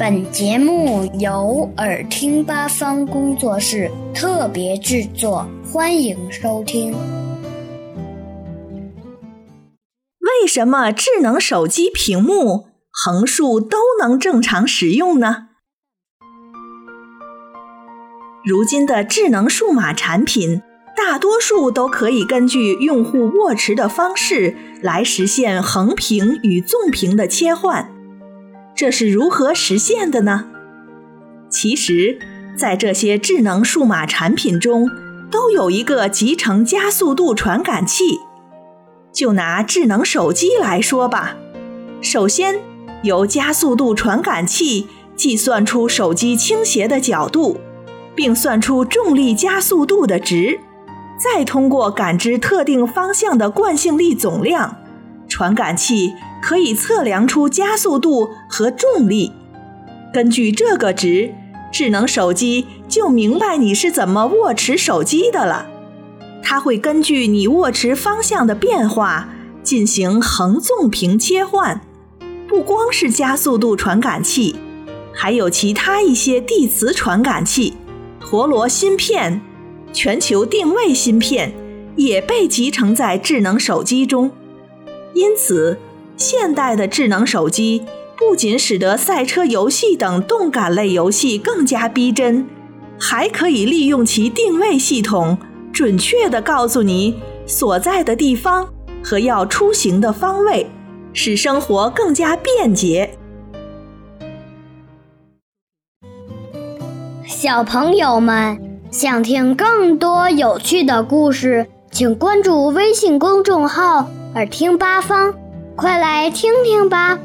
本节目由耳听八方工作室特别制作，欢迎收听。为什么智能手机屏幕横竖都能正常使用呢？如今的智能数码产品，大多数都可以根据用户握持的方式来实现横屏与纵屏的切换。这是如何实现的呢？其实，在这些智能数码产品中，都有一个集成加速度传感器。就拿智能手机来说吧，首先由加速度传感器计算出手机倾斜的角度，并算出重力加速度的值，再通过感知特定方向的惯性力总量，传感器。可以测量出加速度和重力，根据这个值，智能手机就明白你是怎么握持手机的了。它会根据你握持方向的变化进行横纵屏切换。不光是加速度传感器，还有其他一些地磁传感器、陀螺芯片、全球定位芯片也被集成在智能手机中。因此。现代的智能手机不仅使得赛车游戏等动感类游戏更加逼真，还可以利用其定位系统，准确地告诉你所在的地方和要出行的方位，使生活更加便捷。小朋友们想听更多有趣的故事，请关注微信公众号“耳听八方”。快来听听吧。